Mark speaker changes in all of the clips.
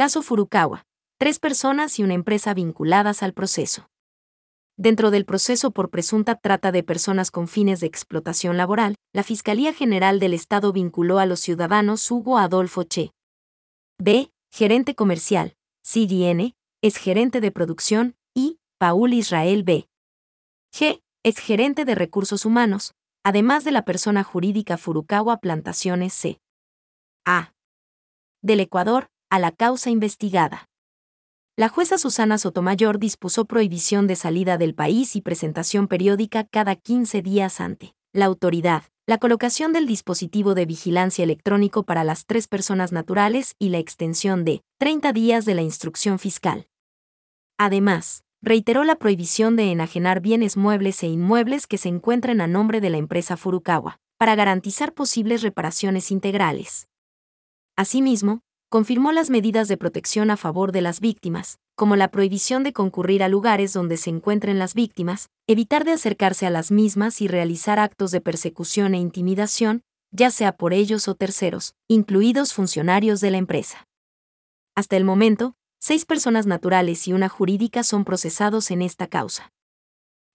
Speaker 1: Caso Furukawa. Tres personas y una empresa vinculadas al proceso. Dentro del proceso por presunta trata de personas con fines de explotación laboral, la Fiscalía General del Estado vinculó a los ciudadanos Hugo Adolfo Che. B. Gerente comercial, CDN, es gerente de producción, y Paul Israel B. G. Es gerente de recursos humanos, además de la persona jurídica Furukawa Plantaciones C. A. Del Ecuador, a la causa investigada. La jueza Susana Sotomayor dispuso prohibición de salida del país y presentación periódica cada 15 días ante la autoridad, la colocación del dispositivo de vigilancia electrónico para las tres personas naturales y la extensión de 30 días de la instrucción fiscal. Además, reiteró la prohibición de enajenar bienes muebles e inmuebles que se encuentren a nombre de la empresa Furukawa, para garantizar posibles reparaciones integrales. Asimismo, confirmó las medidas de protección a favor de las víctimas, como la prohibición de concurrir a lugares donde se encuentren las víctimas, evitar de acercarse a las mismas y realizar actos de persecución e intimidación, ya sea por ellos o terceros, incluidos funcionarios de la empresa. Hasta el momento, seis personas naturales y una jurídica son procesados en esta causa.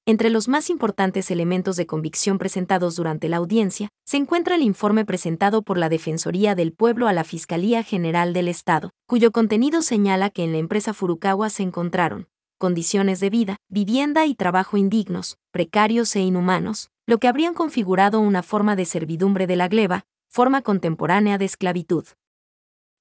Speaker 1: Entre los más importantes elementos de convicción presentados durante la audiencia, se encuentra el informe presentado por la Defensoría del Pueblo a la Fiscalía General del Estado, cuyo contenido señala que en la empresa Furukawa se encontraron condiciones de vida, vivienda y trabajo indignos, precarios e inhumanos, lo que habrían configurado una forma de servidumbre de la gleba, forma contemporánea de esclavitud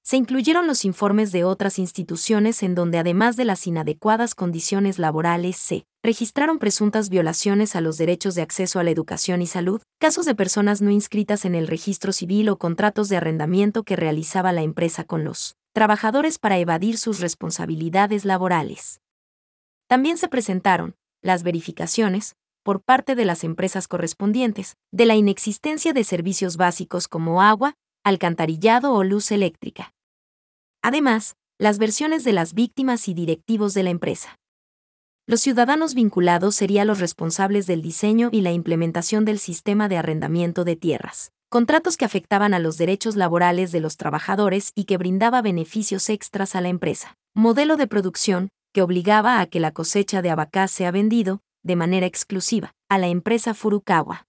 Speaker 1: se incluyeron los informes de otras instituciones en donde además de las inadecuadas condiciones laborales se registraron presuntas violaciones a los derechos de acceso a la educación y salud, casos de personas no inscritas en el registro civil o contratos de arrendamiento que realizaba la empresa con los trabajadores para evadir sus responsabilidades laborales. También se presentaron las verificaciones, por parte de las empresas correspondientes, de la inexistencia de servicios básicos como agua, alcantarillado o luz eléctrica. Además, las versiones de las víctimas y directivos de la empresa. Los ciudadanos vinculados serían los responsables del diseño y la implementación del sistema de arrendamiento de tierras, contratos que afectaban a los derechos laborales de los trabajadores y que brindaba beneficios extras a la empresa. Modelo de producción que obligaba a que la cosecha de abacá sea vendido, de manera exclusiva, a la empresa Furukawa.